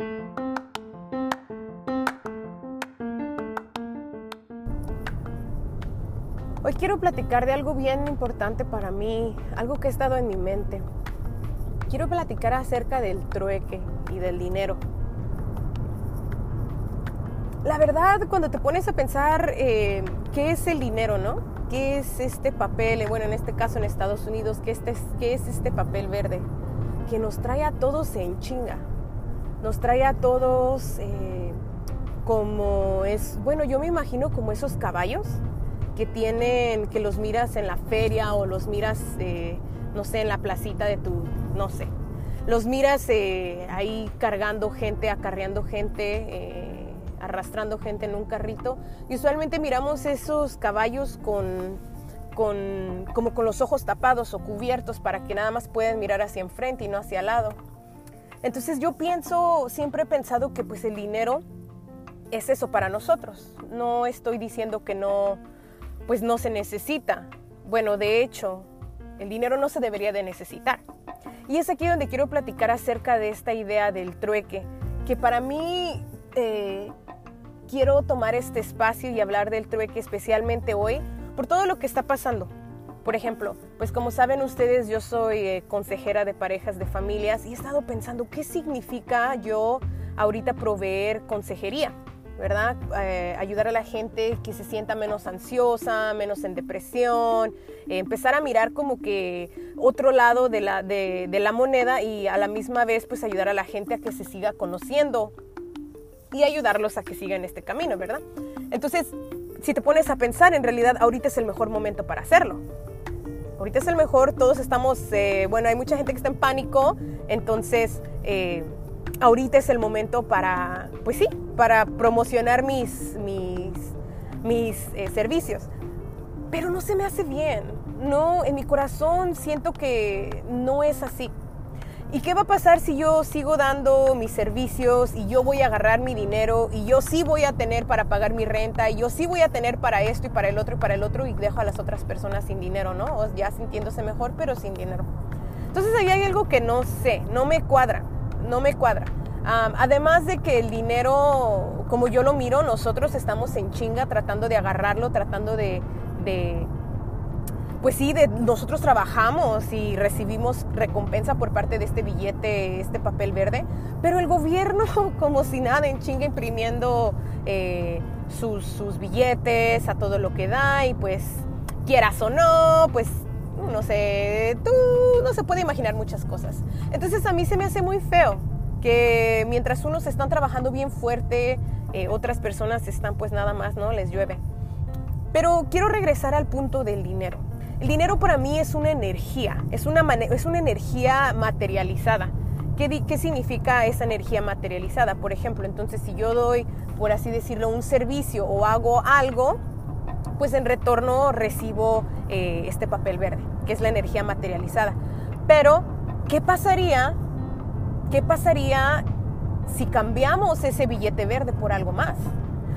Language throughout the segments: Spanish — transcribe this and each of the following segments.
Hoy quiero platicar de algo bien importante para mí, algo que ha estado en mi mente. Quiero platicar acerca del trueque y del dinero. La verdad, cuando te pones a pensar eh, qué es el dinero, ¿no? ¿Qué es este papel? Bueno, en este caso en Estados Unidos, ¿qué, este, qué es este papel verde? Que nos trae a todos en chinga. Nos trae a todos eh, como es, bueno, yo me imagino como esos caballos que tienen, que los miras en la feria o los miras, eh, no sé, en la placita de tu, no sé. Los miras eh, ahí cargando gente, acarreando gente, eh, arrastrando gente en un carrito. Y usualmente miramos esos caballos con, con, como con los ojos tapados o cubiertos para que nada más puedan mirar hacia enfrente y no hacia al lado. Entonces yo pienso, siempre he pensado que pues el dinero es eso para nosotros. No estoy diciendo que no, pues no se necesita. Bueno, de hecho, el dinero no se debería de necesitar. Y es aquí donde quiero platicar acerca de esta idea del trueque, que para mí eh, quiero tomar este espacio y hablar del trueque especialmente hoy por todo lo que está pasando. Por ejemplo, pues como saben ustedes, yo soy eh, consejera de parejas de familias y he estado pensando qué significa yo ahorita proveer consejería. ¿verdad? Eh, ayudar a la gente que se sienta menos ansiosa, menos en depresión, empezar a mirar como que otro lado de la, de la moneda y a la misma vez pues ayudar a la gente a que se siga conociendo y ayudarlos a que sigan este camino, ¿verdad? Entonces, si te pones a pensar, en realidad ahorita es el mejor momento para hacerlo. Ahorita es el mejor, todos estamos, eh, bueno, hay mucha gente que está en pánico, entonces ahorita es el momento para, pues sí, para promocionar mis, mis, mis eh, servicios. Pero no se me hace bien. No, en mi corazón siento que no es así. ¿Y qué va a pasar si yo sigo dando mis servicios y yo voy a agarrar mi dinero y yo sí voy a tener para pagar mi renta y yo sí voy a tener para esto y para el otro y para el otro y dejo a las otras personas sin dinero, ¿no? O ya sintiéndose mejor, pero sin dinero. Entonces ahí hay algo que no sé, no me cuadra no me cuadra. además de que el dinero, como yo lo miro, nosotros estamos en chinga tratando de agarrarlo, tratando de, pues sí, de, nosotros trabajamos y recibimos recompensa por parte de este billete, este papel verde, pero el gobierno como si nada en chinga imprimiendo eh, sus, sus billetes a todo lo que da y pues quieras o no, pues no sé, tú no se puede imaginar muchas cosas. Entonces a mí se me hace muy feo que mientras unos están trabajando bien fuerte, eh, otras personas están pues nada más, ¿no? Les llueve. Pero quiero regresar al punto del dinero. El dinero para mí es una energía, es una, es una energía materializada. ¿Qué, ¿Qué significa esa energía materializada? Por ejemplo, entonces si yo doy, por así decirlo, un servicio o hago algo, pues en retorno recibo eh, este papel verde, que es la energía materializada. Pero, ¿qué pasaría? ¿Qué pasaría si cambiamos ese billete verde por algo más?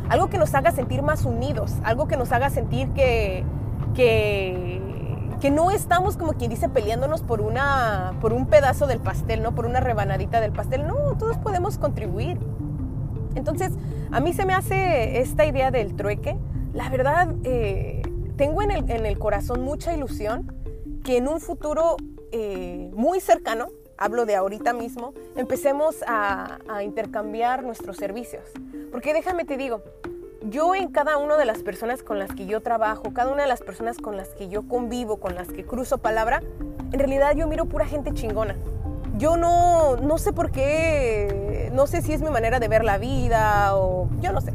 Algo que nos haga sentir más unidos, algo que nos haga sentir que, que, que no estamos como quien dice peleándonos por, una, por un pedazo del pastel, ¿no? Por una rebanadita del pastel. No, todos podemos contribuir. Entonces, a mí se me hace esta idea del trueque la verdad, eh, tengo en el, corazón mucha ilusión que en un futuro eh, muy cercano, hablo de ahorita mismo, empecemos a, intercambiar nuestros servicios. Porque déjame te digo, yo en cada una de las personas con las que yo trabajo, cada una de las personas con las que yo convivo, con las que cruzo palabra, en realidad yo miro pura gente chingona. Yo no, no sé por qué, no sé si es mi manera de ver la vida o yo no sé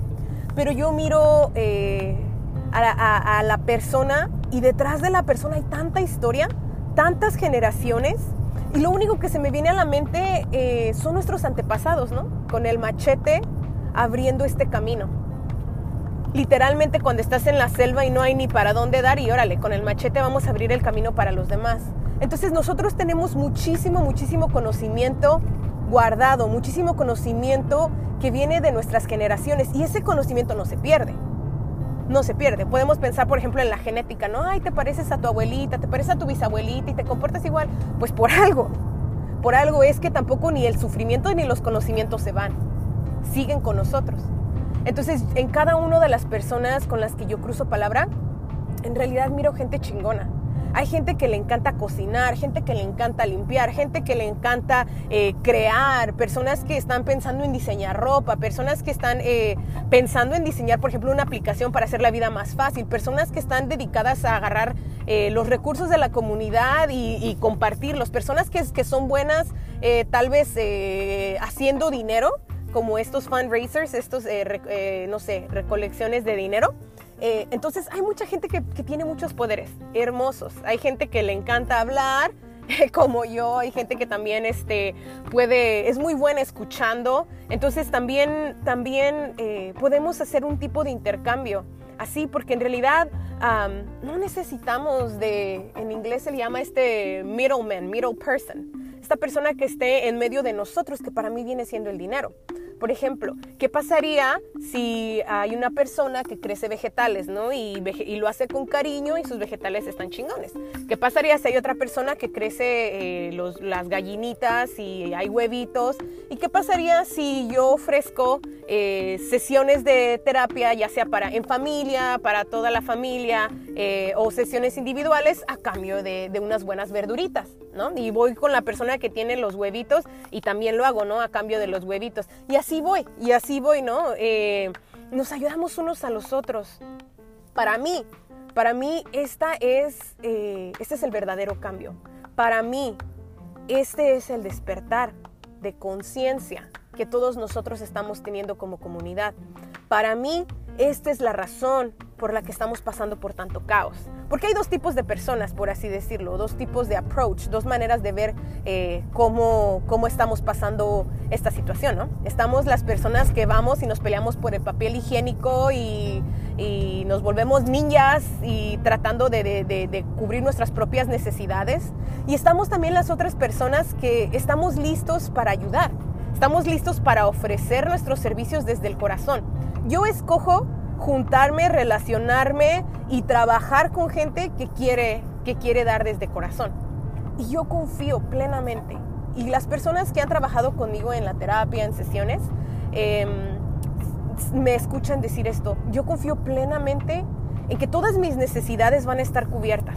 pero yo miro eh, a, la, persona y detrás de la persona hay tanta historia, tantas generaciones, y lo único que se me viene a la mente eh, son nuestros antepasados, ¿no? Con el machete abriendo este camino. Literalmente cuando estás en la selva y no hay ni para dónde dar y órale, con el machete vamos a abrir el camino para los demás. Entonces nosotros tenemos muchísimo, muchísimo conocimiento guardado, muchísimo conocimiento que viene de nuestras generaciones y ese conocimiento no se pierde. No se pierde. Podemos pensar, por ejemplo, en la genética, ¿no? Ay, te pareces a tu abuelita, te pareces a tu bisabuelita y te comportas igual. Pues por algo. por algo es que tampoco ni el sufrimiento ni los conocimientos se van, siguen con nosotros. Entonces, en cada una de las personas con las que yo cruzo palabra, en realidad miro gente chingona. Hay gente que le encanta cocinar, gente que le encanta limpiar, gente que le encanta eh, crear, personas que están pensando en diseñar ropa, personas que están eh, pensando en diseñar, por ejemplo, una aplicación para hacer la vida más fácil, personas que están dedicadas a agarrar eh, los recursos de la comunidad y, compartirlos, personas que son buenas tal vez haciendo dinero, como estos fundraisers, estos, no sé, recolecciones de dinero. Eh, entonces hay mucha gente que, tiene muchos poderes hermosos. Hay gente que le encanta hablar, como yo, hay gente que también este, puede, es muy buena escuchando. Entonces también, también eh, podemos hacer un tipo de intercambio. Así, porque en realidad no necesitamos de, en inglés se le llama este middleman, middle person. Esta persona que esté en medio de nosotros, que para mí viene siendo el dinero. Por ejemplo, ¿qué pasaría si hay una persona que crece vegetales, ¿no? Y, lo hace con cariño y sus vegetales están chingones. ¿Qué pasaría si hay otra persona que crece eh, las gallinitas y hay huevitos? ¿Y qué pasaría si yo ofrezco eh, sesiones de terapia, ya sea para en familia, para toda la familia, eh, o sesiones individuales a cambio de, de unas buenas verduritas, Y voy con la persona que tiene los huevitos y también lo hago, ¿no? A cambio de los huevitos. Y así voy, y así voy, ¿no? Eh, nos ayudamos unos a los otros. Para mí, para mí esta es, eh, este es el verdadero cambio. Para mí, este es el despertar de conciencia que todos nosotros estamos teniendo como comunidad. Para mí, esta es la razón por la que estamos pasando por tanto caos. Porque hay dos tipos de personas, por así decirlo, dos tipos de approach, dos maneras de ver eh, cómo, cómo estamos pasando esta situación, ¿no? Estamos las personas que vamos y nos peleamos por el papel higiénico y, nos volvemos ninjas y tratando de, de cubrir nuestras propias necesidades. Y estamos también las otras personas que estamos listos para ayudar, estamos listos para ofrecer nuestros servicios desde el corazón yo escojo juntarme, relacionarme y trabajar con gente que quiere, que quiere dar desde corazón. Y yo confío plenamente. Y las personas que han trabajado conmigo en la terapia, en sesiones, em, me escuchan decir esto. Yo confío plenamente en que todas mis necesidades van a estar cubiertas.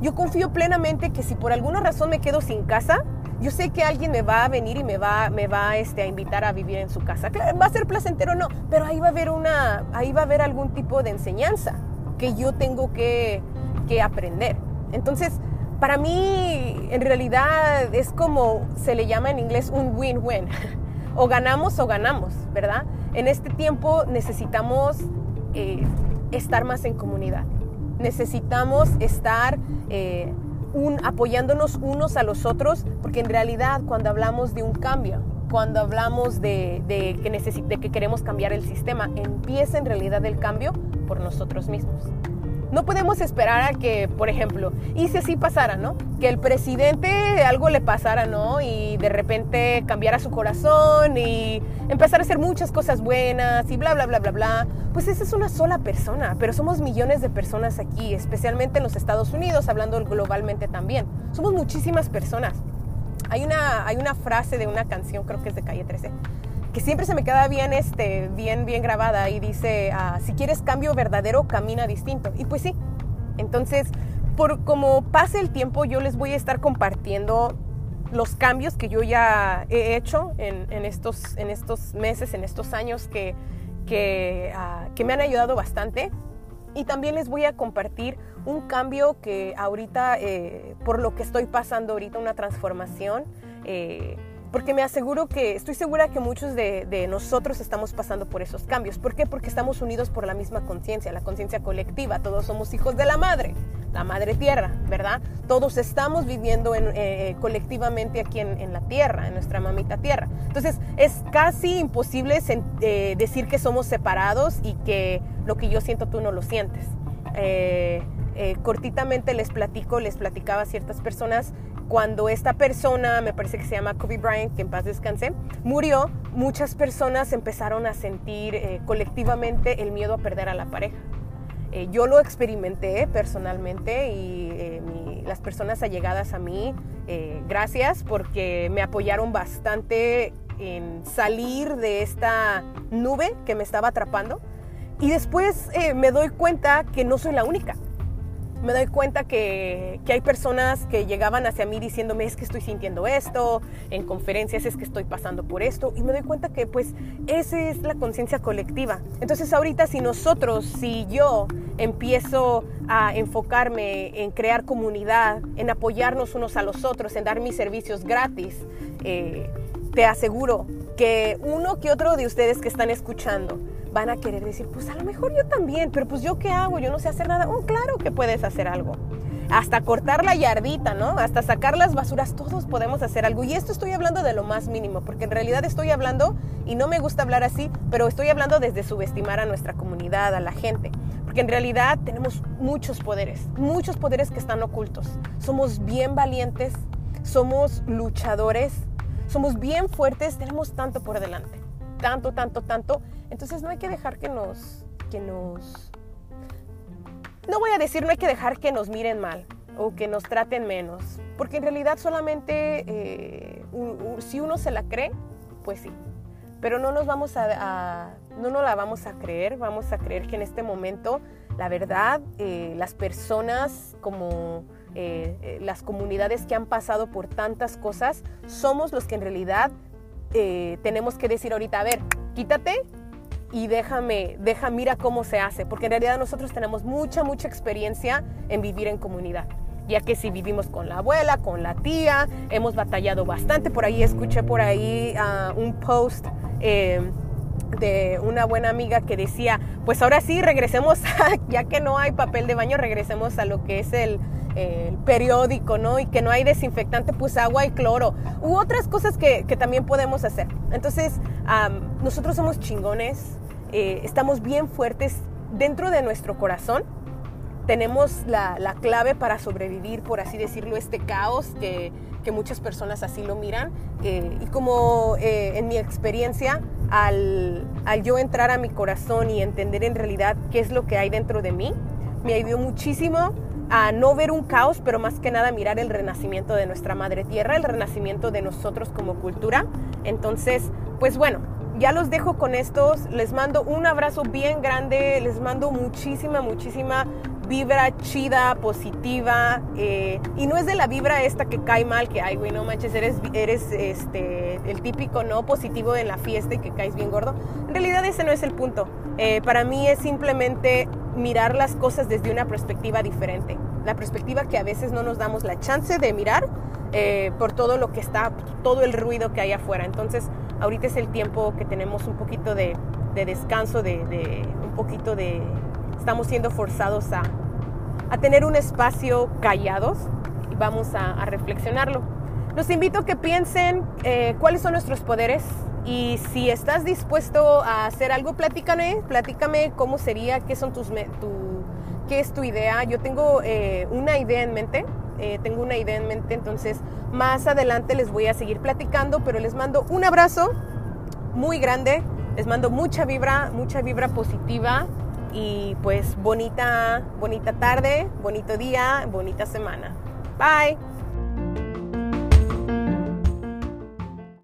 Yo confío plenamente que si por alguna razón me quedo sin casa, yo sé que alguien me va a venir y me va, me va este, a invitar a vivir en su casa. va a ser placentero o no, pero ahí va a haber una, ahí va a haber algún tipo de enseñanza que yo tengo que, que aprender. Entonces, para mí, en realidad, es como se le llama en inglés un win-win. O ganamos o ganamos, ¿verdad? En este tiempo necesitamos eh, estar más en comunidad. Necesitamos estar eh, apoyándonos unos a los otros, porque en realidad cuando hablamos de un cambio, cuando hablamos de, que, de que queremos cambiar el sistema, empieza en realidad el cambio por nosotros mismos. No podemos esperar a que, por ejemplo, y si así pasara, ¿no? Que el presidente algo le pasara, ¿no? Y de repente cambiara su corazón y empezar a hacer muchas cosas buenas y bla, bla, bla, bla, bla. Pues esa es una sola persona, pero somos millones de personas aquí, especialmente en los Estados Unidos, hablando globalmente también. Somos muchísimas personas. Hay una, hay una frase de una canción, creo que es de Calle 13, que siempre se me queda bien, este, bien, bien grabada y dice, ah, si quieres cambio verdadero, camina distinto. Y pues sí, entonces, por como pase el tiempo, yo les voy a estar compartiendo los cambios que yo ya he hecho en, estos, en estos meses, en estos años que, que, ah, me han ayudado bastante. Y también les voy a compartir un cambio que ahorita, eh, por lo que estoy pasando ahorita, una transformación. Eh, porque me aseguro que, estoy segura que muchos de, nosotros estamos pasando por esos cambios. ¿Por qué? Porque estamos unidos por la misma conciencia, la conciencia colectiva. Todos somos hijos de la madre, la madre tierra, ¿verdad? Todos estamos viviendo en, eh, colectivamente aquí en, la tierra, en nuestra mamita tierra. Entonces, es casi imposible eh, decir que somos separados y que lo que yo siento tú no lo sientes. Eh, cortitamente les platico, les platicaba a ciertas personas cuando esta persona, me parece que se llama Kobe Bryant, que en paz descanse, murió, muchas personas empezaron a sentir eh, colectivamente el miedo a perder a la pareja. Eh, yo lo experimenté personalmente y eh, las personas allegadas a mí Eh, gracias porque me apoyaron bastante en salir de esta nube que me estaba atrapando. Y después eh, me doy cuenta que no soy la única me doy cuenta que, hay personas que llegaban hacia mí diciéndome es que estoy sintiendo esto, en conferencias es que estoy pasando por esto, y me doy cuenta que pues esa es la conciencia colectiva. Entonces ahorita si nosotros, si yo empiezo a enfocarme en crear comunidad, en apoyarnos unos a los otros, en dar mis servicios gratis, eh, te aseguro que uno que otro de ustedes que están escuchando, van a querer decir, pues a lo mejor yo también, pero pues yo qué hago, yo no sé hacer nada. Oh, claro que puedes hacer algo. Hasta cortar la yardita, ¿no? Hasta sacar las basuras, todos podemos hacer algo. Y esto estoy hablando de lo más mínimo, porque en realidad estoy hablando, y no me gusta hablar así, pero estoy hablando desde subestimar a nuestra comunidad, a la gente. Porque en realidad tenemos muchos poderes, muchos poderes que están ocultos. Somos bien valientes, somos luchadores, somos bien fuertes, tenemos tanto por delante. Tanto, tanto, tanto. Entonces no hay que dejar que nos, que nos, no voy a decir no hay que dejar que nos miren mal o que nos traten menos, porque en realidad solamente eh, si uno se la cree, pues sí, pero no nos vamos a, no nos la vamos a creer, vamos a creer que en este momento la verdad, eh, las personas como eh, las comunidades que han pasado por tantas cosas, somos los que en realidad tenemos que decir ahorita, a ver, quítate y déjame, deja, mira cómo se hace, porque en realidad nosotros tenemos mucha, mucha experiencia en vivir en comunidad, ya que si vivimos con la abuela, con la tía, hemos batallado bastante, por ahí escuché por ahí ah, un post. Eh, de una buena amiga que decía, pues ahora sí, regresemos, ya que no hay papel de baño, regresemos a lo que es el, periódico, ¿no? Y que no hay desinfectante, pues agua y cloro. U otras cosas que, también podemos hacer. Entonces, nosotros somos chingones, eh, estamos bien fuertes dentro de nuestro corazón. Tenemos la, clave para sobrevivir, por así decirlo, este caos que, muchas personas así lo miran. Eh, y como eh, en mi experiencia, al, al, yo entrar a mi corazón y entender en realidad qué es lo que hay dentro de mí, me ayudó muchísimo a no ver un caos, pero más que nada mirar el renacimiento de nuestra madre tierra, el renacimiento de nosotros como cultura. Entonces, pues bueno, ya los dejo con estos, les mando un abrazo bien grande, les mando muchísima, muchísima vibra chida, positiva, eh, y no es de la vibra esta que cae mal, que, ay, güey, no manches, eres, eres este, el típico no positivo en la fiesta y que caes bien gordo. En realidad ese no es el punto. Eh, para mí es simplemente mirar las cosas desde una perspectiva diferente. La perspectiva que a veces no nos damos la chance de mirar eh, por todo lo que está, todo el ruido que hay afuera. Entonces, ahorita es el tiempo que tenemos un poquito de, descanso, de, un poquito de... Estamos siendo forzados a, tener un espacio callados y vamos a, reflexionarlo. Los invito a que piensen eh, cuáles son nuestros poderes, y si estás dispuesto a hacer algo, platícame, platícame cómo sería, qué son tus, tu, qué es tu idea. Yo tengo eh, una idea en mente, eh, tengo una idea en mente, entonces más adelante les voy a seguir platicando, pero les mando un abrazo muy grande, les mando mucha vibra, mucha vibra positiva y pues bonita, bonita tarde, bonito día, bonita semana. Bye.